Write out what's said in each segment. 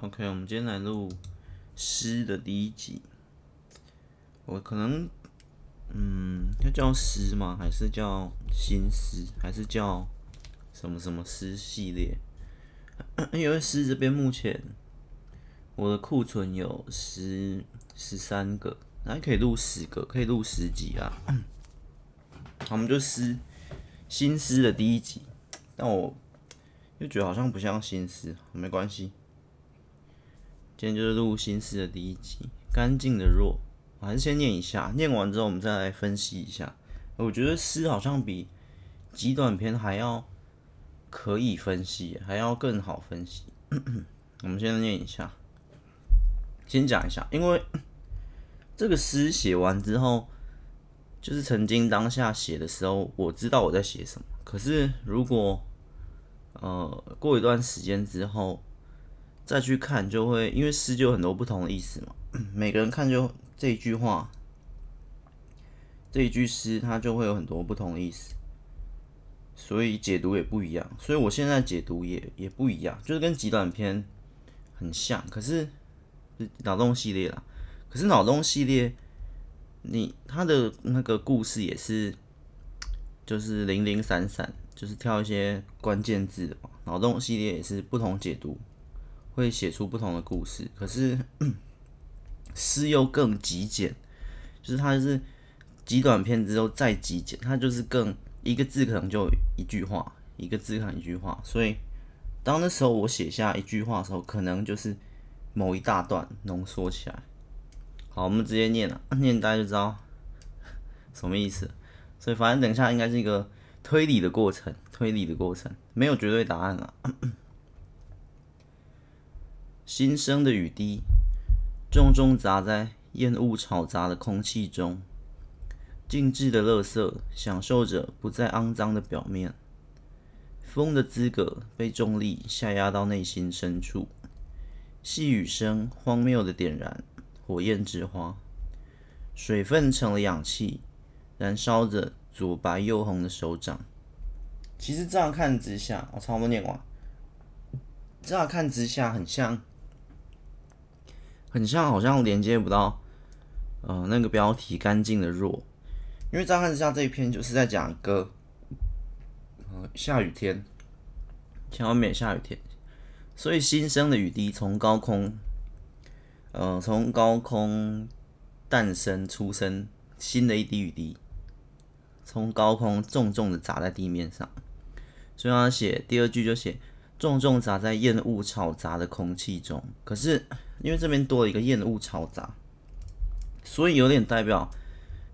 OK，我们今天来录诗的第一集。我可能，嗯，要叫诗吗？还是叫新诗？还是叫什么什么诗系列？因为诗这边目前我的库存有十十三个，还可以录十个，可以录十集啊。好，我们就诗新诗的第一集，但我又觉得好像不像新诗，没关系。今天就是录新诗的第一集，干净的弱，我还是先念一下，念完之后我们再来分析一下。我觉得诗好像比极短篇还要可以分析，还要更好分析。我们先念一下，先讲一下，因为这个诗写完之后，就是曾经当下写的时候，我知道我在写什么。可是如果呃过一段时间之后，再去看就会，因为诗就有很多不同的意思嘛。每个人看就这一句话，这一句诗，它就会有很多不同的意思，所以解读也不一样。所以我现在解读也也不一样，就是跟极短篇很像，可是脑洞系列啦。可是脑洞系列，你它的那个故事也是，就是零零散散，就是挑一些关键字的嘛。脑洞系列也是不同解读。会写出不同的故事，可是 诗又更极简，就是它是极短篇之后再极简，它就是更一个字可能就一句话，一个字可能一句话，所以当那时候我写下一句话的时候，可能就是某一大段浓缩起来。好，我们直接念了，念大家就知道 什么意思。所以反正等一下应该是一个推理的过程，推理的过程，没有绝对答案了。新生的雨滴，重重砸在烟雾吵杂的空气中，静置的垃圾享受着不再肮脏的表面。风的资格被重力下压到内心深处，细雨声荒谬的点燃火焰之花，水分成了氧气，燃烧着左白右红的手掌。其实乍看之下，我差不多念完。乍看之下，很像。很像，好像连接不到，呃，那个标题“干净的弱”，因为乍看之下这一篇就是在讲一个，呃，下雨天，前面下雨天，所以新生的雨滴从高空，呃，从高空诞生出生，新的一滴雨滴，从高空重重的砸在地面上，所以他写第二句就写重重砸在厌恶吵杂的空气中，可是。因为这边多了一个厌恶嘈杂，所以有点代表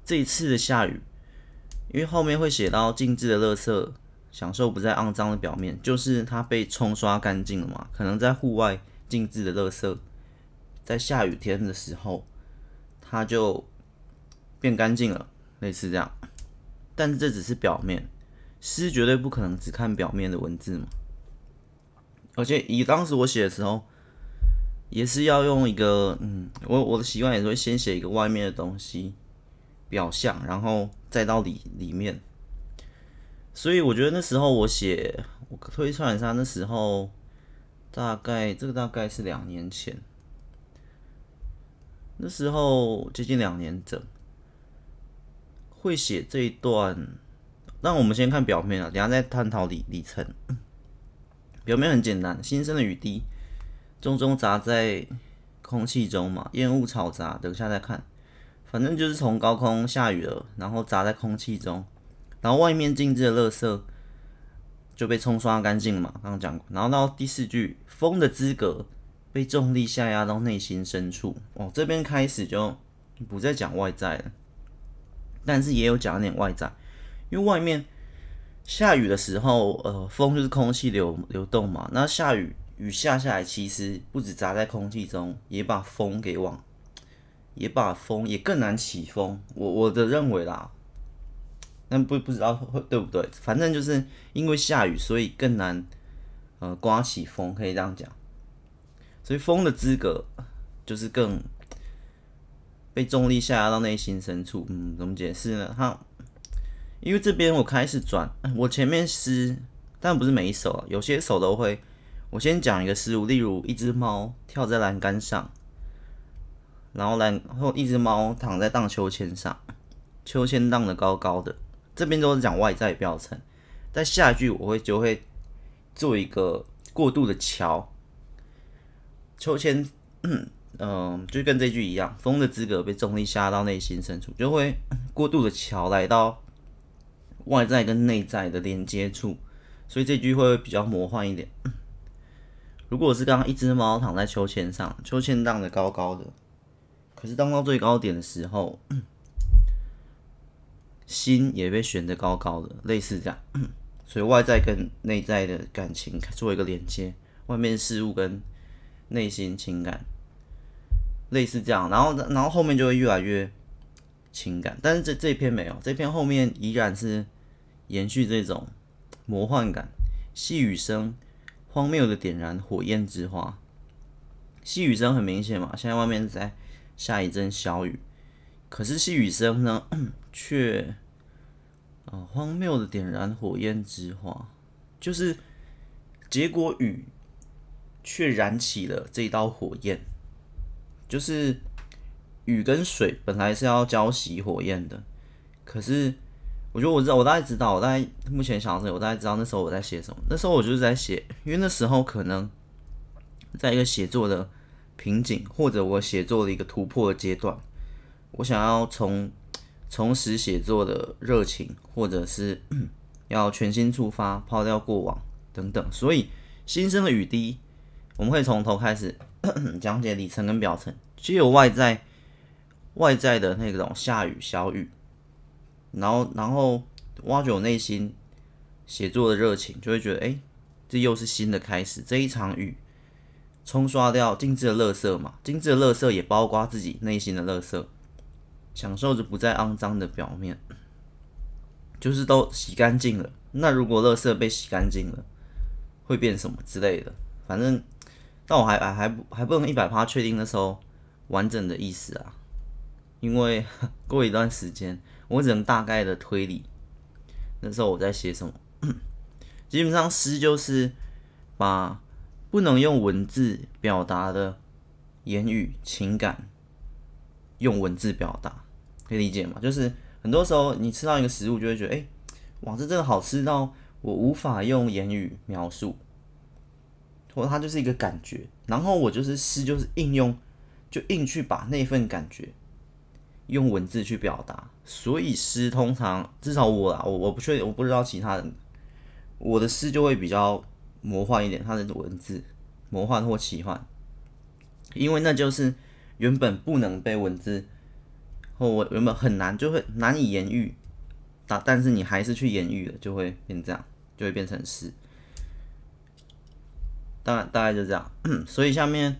这一次的下雨。因为后面会写到静置的垃圾，享受不再肮脏的表面，就是它被冲刷干净了嘛。可能在户外静置的垃圾，在下雨天的时候，它就变干净了，类似这样。但是这只是表面，诗绝对不可能只看表面的文字嘛。而且以当时我写的时候。也是要用一个，嗯，我我的习惯也是会先写一个外面的东西，表象，然后再到里里面。所以我觉得那时候我写，我推算一下，那时候大概这个大概是两年前，那时候接近两年整，会写这一段。那我们先看表面啊，等下再探讨里里层。表面很简单，新生的雨滴。重重砸在空气中嘛，烟雾嘈杂。等下再看，反正就是从高空下雨了，然后砸在空气中，然后外面静置的垃圾就被冲刷干净嘛。刚刚讲过，然后到第四句，风的资格被重力下压到内心深处。哦，这边开始就不再讲外在了，但是也有讲点外在，因为外面下雨的时候，呃，风就是空气流流动嘛，那下雨。雨下下来，其实不止砸在空气中，也把风给往，也把风也更难起风。我我的认为啦，但不不知道会对不对，反正就是因为下雨，所以更难呃刮起风，可以这样讲。所以风的资格就是更被重力下压到内心深处。嗯，怎么解释呢？哈，因为这边我开始转，我前面诗，但不是每一首啊，有些首都会。我先讲一个思路，例如一只猫跳在栏杆上，然后然后一只猫躺在荡秋千上，秋千荡得高高的。这边都是讲外在表层，在下一句我会就会做一个过渡的桥。秋千，嗯、就跟这句一样，风的资格被重力吓到内心深处，就会过渡的桥来到外在跟内在的连接处，所以这句会比较魔幻一点。如果是刚刚一只猫躺在秋千上，秋千荡得高高的，可是荡到最高点的时候。心也被悬得高高的，类似这样，所以外在跟内在的感情做一个连接，外面事物跟内心情感类似这样，然后然后后面就会越来越情感，但是这这篇没有，这篇后面依然是延续这种魔幻感，细雨声荒谬的点燃火焰之花，细雨声很明显嘛，现在外面在下一阵小雨。可是细雨声呢，却啊、荒谬的点燃火焰之花，就是结果雨却燃起了这一道火焰，就是雨跟水本来是要浇熄火焰的，可是我觉得我知道，我大概知道，我大概目前想的是，我大概知道那时候我在写什么。那时候我就是在写，因为那时候可能在一个写作的瓶颈，或者我写作的一个突破的阶段。我想要从重拾写作的热情，或者是 要全新出发，抛掉过往等等，所以新生的雨滴，我们会从头开始 讲解里程跟表层，既有外在外在的那种下雨小雨，然后然后挖掘我内心写作的热情，就会觉得哎、这又是新的开始，这一场雨冲刷掉精致的垃圾嘛，精致的垃圾也包括自己内心的垃圾。享受着不再肮脏的表面，就是都洗干净了。那如果垃圾被洗干净了，会变什么之类的？反正，但我还还还不还不能一百趴确定那时候完整的意思啊，因为过一段时间，我只能大概的推理那时候我在写什么。基本上诗就是把不能用文字表达的言语情感用文字表达。可以理解吗？就是很多时候你吃到一个食物，就会觉得，哎、哇，这真的好吃到我无法用言语描述，或者它就是一个感觉。然后我就是诗，就是应用，就硬去把那份感觉用文字去表达。所以诗通常，至少我啦，我我不确定，我不知道其他人，我的诗就会比较魔幻一点，它的文字魔幻或奇幻，因为那就是原本不能被文字。或我原本很难，就会难以言喻，但但是你还是去言喻了，就会变这样，就会变成诗。大概大概就这样。所以下面，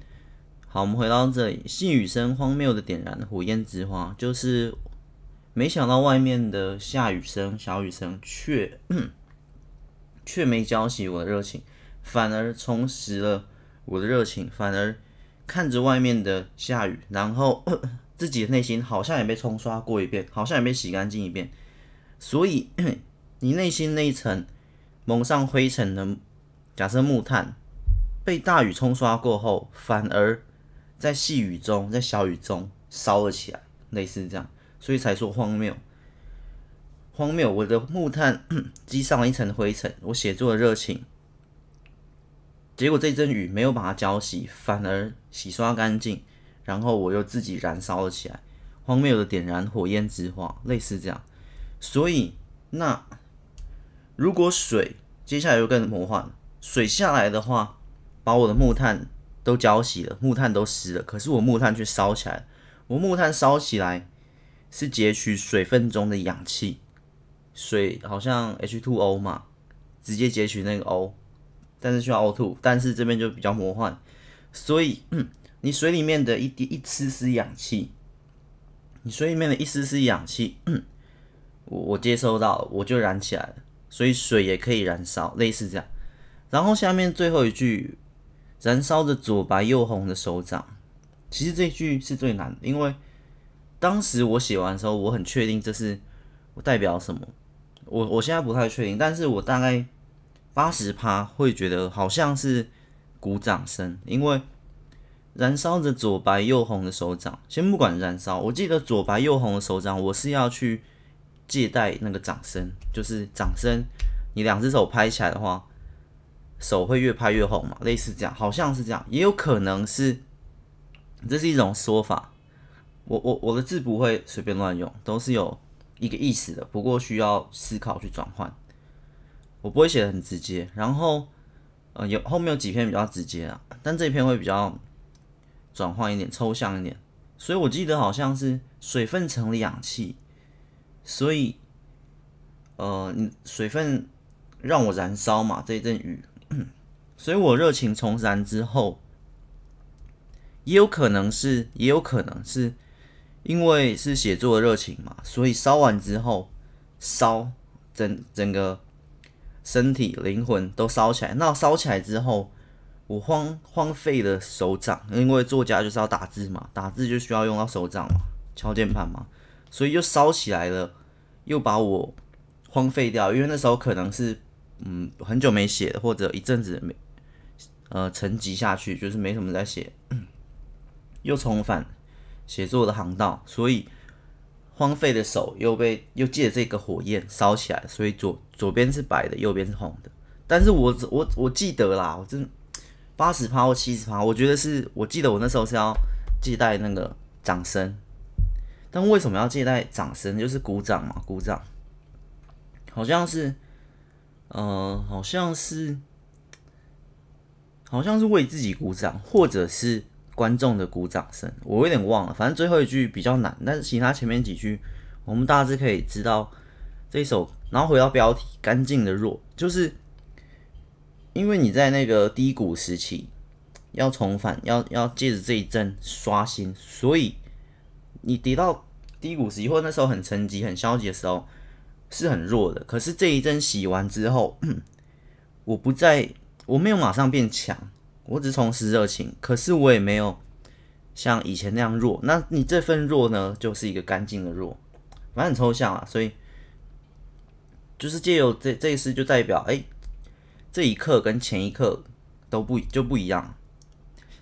好，我们回到这里，细雨声荒谬的点燃火焰之花，就是没想到外面的下雨声、小雨声，却却没浇熄我的热情，反而重拾了我的热情，反而看着外面的下雨，然后。自己的内心好像也被冲刷过一遍，好像也被洗干净一遍，所以你内心那一层蒙上灰尘的，假设木炭被大雨冲刷过后，反而在细雨中，在小雨中烧了起来，类似这样，所以才说荒谬。荒谬，我的木炭 积上了一层灰尘，我写作的热情，结果这阵雨没有把它浇熄，反而洗刷干净。然后我又自己燃烧了起来，荒谬的点燃火焰之花，类似这样。所以，那如果水接下来又更魔幻，水下来的话，把我的木炭都浇熄了，木炭都湿了，可是我木炭却烧起来了。我木炭烧起来是截取水分中的氧气，水好像 H2O 嘛，直接截取那个 O，但是需要 O2，但是这边就比较魔幻，所以。你水里面的一滴一丝丝氧气，你水里面的一丝丝氧气，我我接收到，我就燃起来了。所以水也可以燃烧，类似这样。然后下面最后一句，燃烧着左白右红的手掌。其实这句是最难的，因为当时我写完的时候，我很确定这是我代表什么。我我现在不太确定，但是我大概八十趴会觉得好像是鼓掌声，因为燃烧着左白右红的手掌。先不管燃烧，我记得左白右红的手掌，我是要去借代那个掌声，就是掌声，你两只手拍起来的话，手会越拍越红嘛，类似这样，好像是这样，也有可能是，这是一种说法。我我我的字不会随便乱用，都是有一个意思的，不过需要思考去转换。我不会写的很直接，然后呃有后面有几篇比较直接啊，但这一篇会比较转换一点，抽象一点。所以我记得好像是水分成了氧气，所以呃水分让我燃烧嘛，这一阵雨，所以我热情重燃之后，也有可能是也有可能是。因为是写作的热情嘛，所以烧完之后，烧整整个身体灵魂都烧起来。那烧起来之后，我荒荒废的手掌，因为作家就是要打字嘛，打字就需要用到手掌嘛，敲键盘嘛，所以又烧起来了，又把我荒废掉。因为那时候可能是嗯很久没写，或者一阵子没呃沉寂下去，就是没什么在写，又重返。写作的航道，所以荒废的手又被又借这个火焰烧起来，所以左左边是白的，右边是红的。但是我我我记得啦，我真八十趴或七十趴，我觉得是我记得我那时候是要借代那个掌声，但为什么要借代掌声？就是鼓掌嘛，鼓掌，好像是，呃，好像是，好像是为自己鼓掌，或者是。观众的鼓掌声，我有点忘了，反正最后一句比较难，但是其他前面几句我们大致可以知道这一首。然后回到标题，干净的弱，就是因为你在那个低谷时期要重返，要要借着这一阵刷新，所以你跌到低谷时期或那时候很沉寂、很消极的时候是很弱的。可是这一阵洗完之后，我不再，我没有马上变强。我只重拾热情，可是我也没有像以前那样弱。那你这份弱呢，就是一个干净的弱，反正很抽象啊。所以就是借由这这一次，就代表哎、这一刻跟前一刻都不就不一样。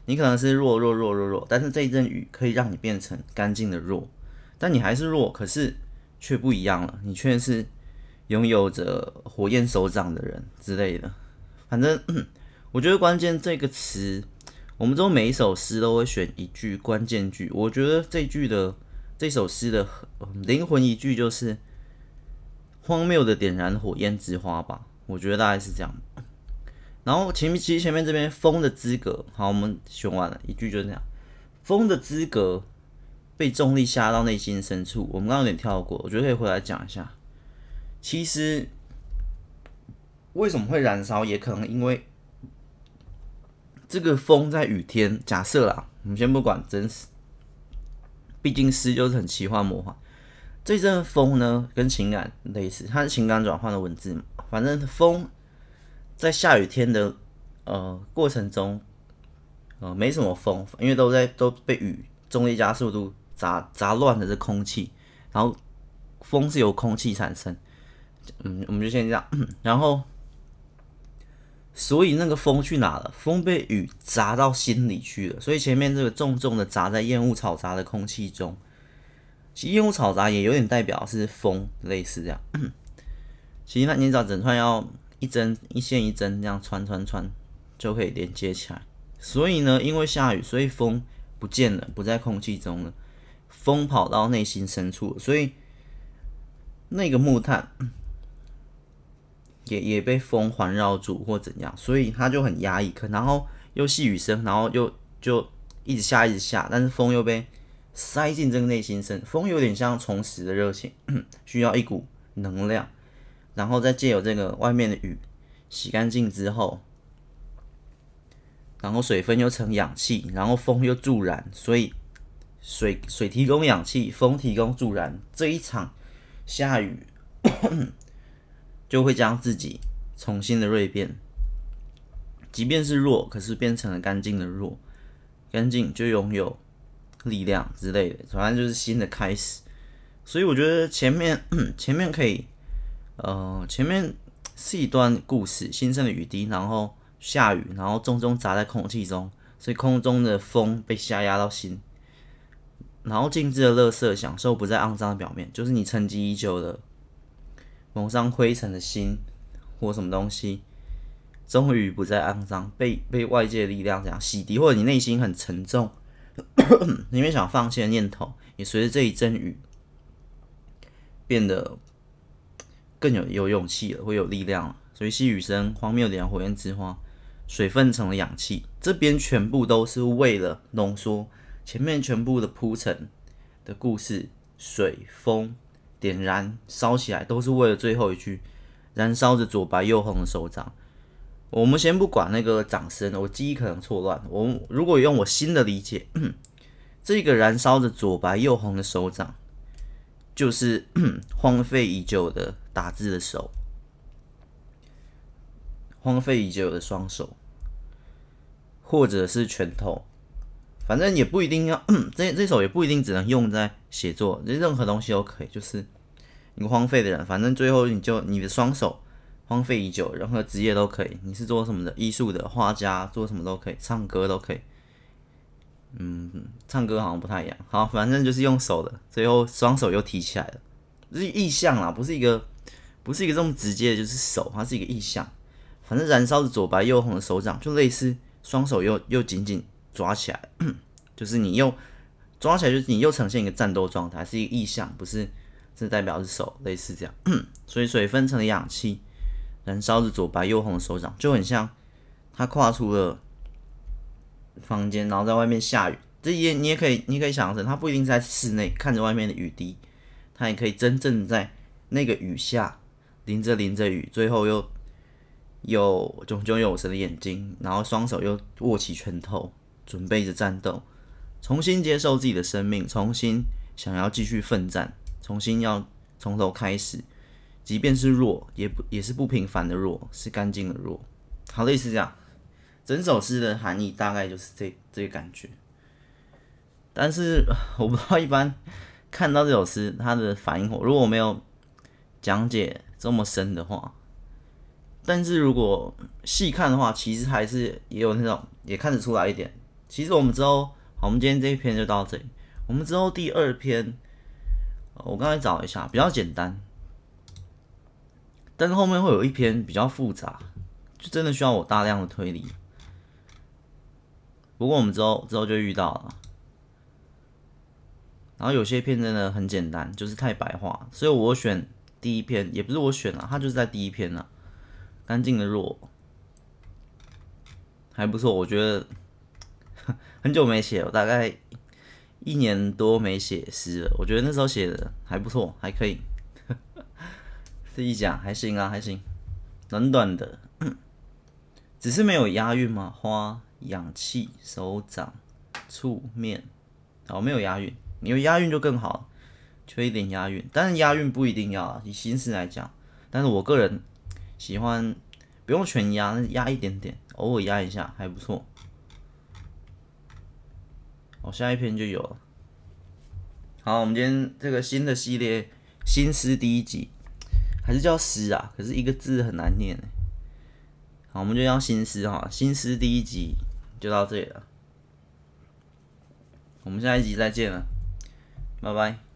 你可能是弱弱弱弱弱，但是这一阵雨可以让你变成干净的弱，但你还是弱，可是却不一样了。你却是拥有着火焰手掌的人之类的，反正。我觉得关键这个词，我们之后每一首诗都会选一句关键句。我觉得这句的这首诗的灵魂一句就是“荒谬的点燃火焰之花”吧。我觉得大概是这样。然后前面其实前面这边“风的资格”，好，我们选完了一句就是这样：“风的资格被重力压到内心深处。”我们刚刚有点跳过，我觉得可以回来讲一下。其实为什么会燃烧，也可能因为。这个风在雨天，假设啦，我们先不管真实，毕竟诗就是很奇幻魔幻。这阵风呢，跟情感类似，它是情感转换的文字嘛。反正风在下雨天的呃过程中，呃没什么风，因为都在都被雨重力加速度砸砸乱了这空气，然后风是由空气产生。嗯，我们就先这样，然后。所以那个风去哪了？风被雨砸到心里去了。所以前面这个重重的砸在烟雾嘈杂的空气中，其实烟雾嘈杂也有点代表是风，类似这样。其实那你找整串要一针一线一针这样穿穿穿就可以连接起来。所以呢，因为下雨，所以风不见了，不在空气中了，风跑到内心深处，所以那个木炭。也也被风环绕住或怎样，所以他就很压抑。可然后又细雨声，然后又就一直下一直下，但是风又被塞进这个内心深。风有点像重拾的热情，需要一股能量，然后再借由这个外面的雨洗干净之后，然后水分又成氧气，然后风又助燃，所以水水提供氧气，风提供助燃。这一场下雨。就会将自己重新的锐变，即便是弱，可是变成了干净的弱，干净就拥有力量之类的，反正就是新的开始。所以我觉得前面 前面可以，呃，前面是一段故事，新生的雨滴，然后下雨，然后重重砸在空气中，所以空中的风被下压到心，然后静置的垃圾享受不在肮脏的表面，就是你沉积已久的蒙上灰尘的心或什么东西，终于不再肮脏，被被外界的力量这样洗涤，或者你内心很沉重，因为想放弃的念头，也随着这一阵雨变得更有有勇气了，会有力量了。所以细雨声，荒谬点，火焰之花，水分成了氧气，这边全部都是为了浓缩前面全部的铺陈的故事，水风点燃烧起来，都是为了最后一句，燃烧着左白右红的手掌。我们先不管那个掌声，我记忆可能错乱。我如果用我新的理解，这个燃烧着左白右红的手掌，就是 荒废已久的打字的手。荒废已久的双手，或者是拳头，反正也不一定要 这这首也不一定只能用在写作，任何东西都可以。就是你荒废的人，反正最后你就你的双手荒废已久，任何职业都可以。你是做什么的？艺术的画家，做什么都可以，唱歌都可以。嗯，唱歌好像不太一样。好，反正就是用手的，最后双手又提起来了，这是意象啦，不是一个不是一个这么直接的，就是手，它是一个意象。反正燃烧着左白右红的手掌，就类似双手又又紧紧抓起来，就是你又抓起来，就是你又呈现一个战斗状态，是一个意象，不是这代表是手，类似这样。所以水分成了氧气，燃烧着左白右红的手掌，就很像他跨出了房间，然后在外面下雨。这也你也可以，你可以想象成他不一定在室内看着外面的雨滴，他也可以真正在那个雨下淋着淋着雨，最后又。有炯炯有神的眼睛，然后双手又握起拳头，准备着战斗，重新接受自己的生命，重新想要继续奋战，重新要从头开始，即便是弱，也不也是不平凡的弱，是干净的弱。好，类似这样，整首诗的含义大概就是这这个感觉。但是我不知道一般看到这首诗，他的反应，如果我没有讲解这么深的话。但是如果细看的话，其实还是也有那种也看得出来一点。其实我们之后，好，我们今天这一篇就到这里。我们之后第二篇，我刚才找一下，比较简单，但是后面会有一篇比较复杂，就真的需要我大量的推理。不过我们之后之后就遇到了。然后有些片真的很简单，就是太白话，所以我选第一篇，也不是我选了，它就是在第一篇了。干净的弱，还不错，我觉得很久没写，我大概一年多没写诗了。我觉得那时候写的还不错，还可以。自己讲还行啊，还行，短短的，只是没有押韵嘛。花、氧气、手掌、触面，哦，没有押韵。你有押韵就更好，缺一点押韵，但是押韵不一定要啊，以形式来讲，但是我个人。喜欢不用全压，压一点点，偶尔压一下还不错。哦，下一篇就有了。好，我们今天这个新的系列新诗第一集，还是叫诗啊？可是一个字很难念。好，我们就叫新诗哈。新诗第一集就到这里了，我们下一集再见了，拜拜。